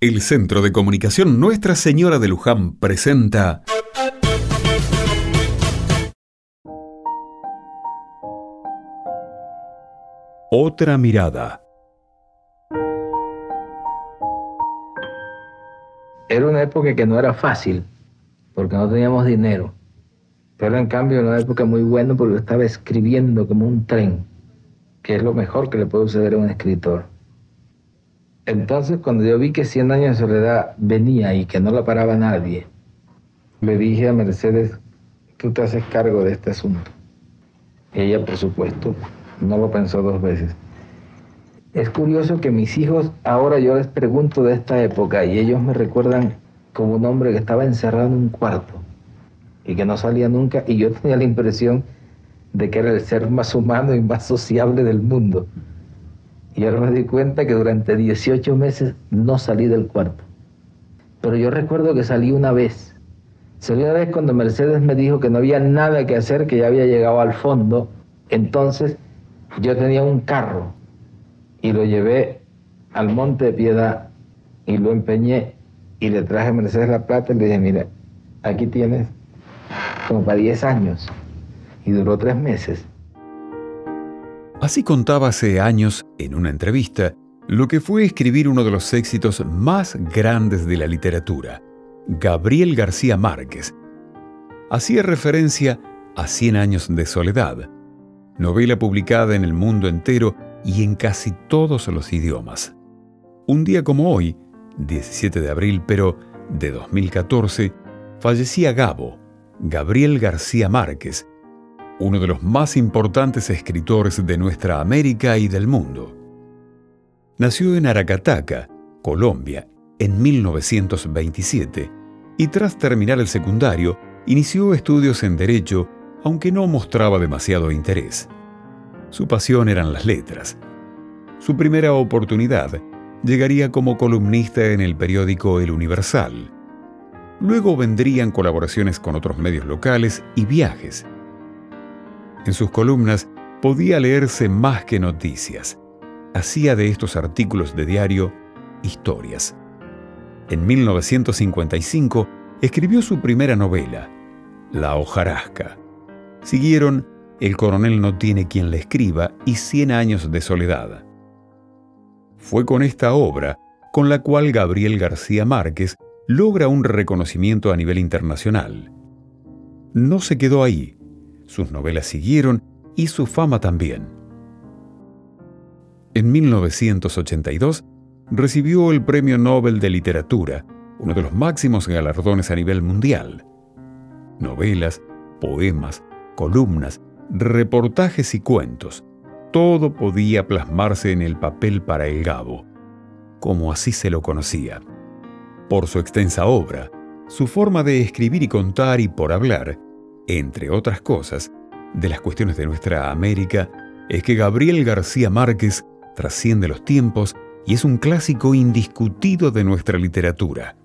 El Centro de Comunicación Nuestra Señora de Luján presenta Otra mirada. Era una época que no era fácil, porque no teníamos dinero. Pero en cambio era una época muy buena porque estaba escribiendo como un tren, que es lo mejor que le puede suceder a un escritor. Entonces cuando yo vi que 100 años de soledad venía y que no la paraba nadie, le dije a Mercedes, tú te haces cargo de este asunto. Ella, por supuesto, no lo pensó dos veces. Es curioso que mis hijos, ahora yo les pregunto de esta época y ellos me recuerdan como un hombre que estaba encerrado en un cuarto y que no salía nunca y yo tenía la impresión de que era el ser más humano y más sociable del mundo. Y ahora me di cuenta que durante 18 meses no salí del cuarto. Pero yo recuerdo que salí una vez. Salí una vez cuando Mercedes me dijo que no había nada que hacer, que ya había llegado al fondo. Entonces yo tenía un carro y lo llevé al Monte de Piedad y lo empeñé y le traje a Mercedes la plata y le dije, mira, aquí tienes como para 10 años. Y duró tres meses. Así contaba hace años, en una entrevista, lo que fue escribir uno de los éxitos más grandes de la literatura, Gabriel García Márquez. Hacía referencia a Cien años de soledad, novela publicada en el mundo entero y en casi todos los idiomas. Un día como hoy, 17 de abril, pero de 2014, fallecía Gabo, Gabriel García Márquez, uno de los más importantes escritores de nuestra América y del mundo. Nació en Aracataca, Colombia, en 1927 y tras terminar el secundario inició estudios en Derecho aunque no mostraba demasiado interés. Su pasión eran las letras. Su primera oportunidad llegaría como columnista en el periódico El Universal. Luego vendrían colaboraciones con otros medios locales y viajes. En sus columnas podía leerse más que noticias. Hacía de estos artículos de diario historias. En 1955 escribió su primera novela, La hojarasca. Siguieron El coronel no tiene quien le escriba y Cien años de soledad. Fue con esta obra con la cual Gabriel García Márquez logra un reconocimiento a nivel internacional. No se quedó ahí, sus novelas siguieron y su fama también. En 1982 recibió el Premio Nobel de Literatura, uno de los máximos galardones a nivel mundial. Novelas, poemas, columnas, reportajes y cuentos, todo podía plasmarse en el papel para el Gabo, como así se lo conocía. Por su extensa obra, su forma de escribir y contar y por hablar, entre otras cosas, de las cuestiones de nuestra América, es que Gabriel García Márquez trasciende los tiempos y es un clásico indiscutido de nuestra literatura.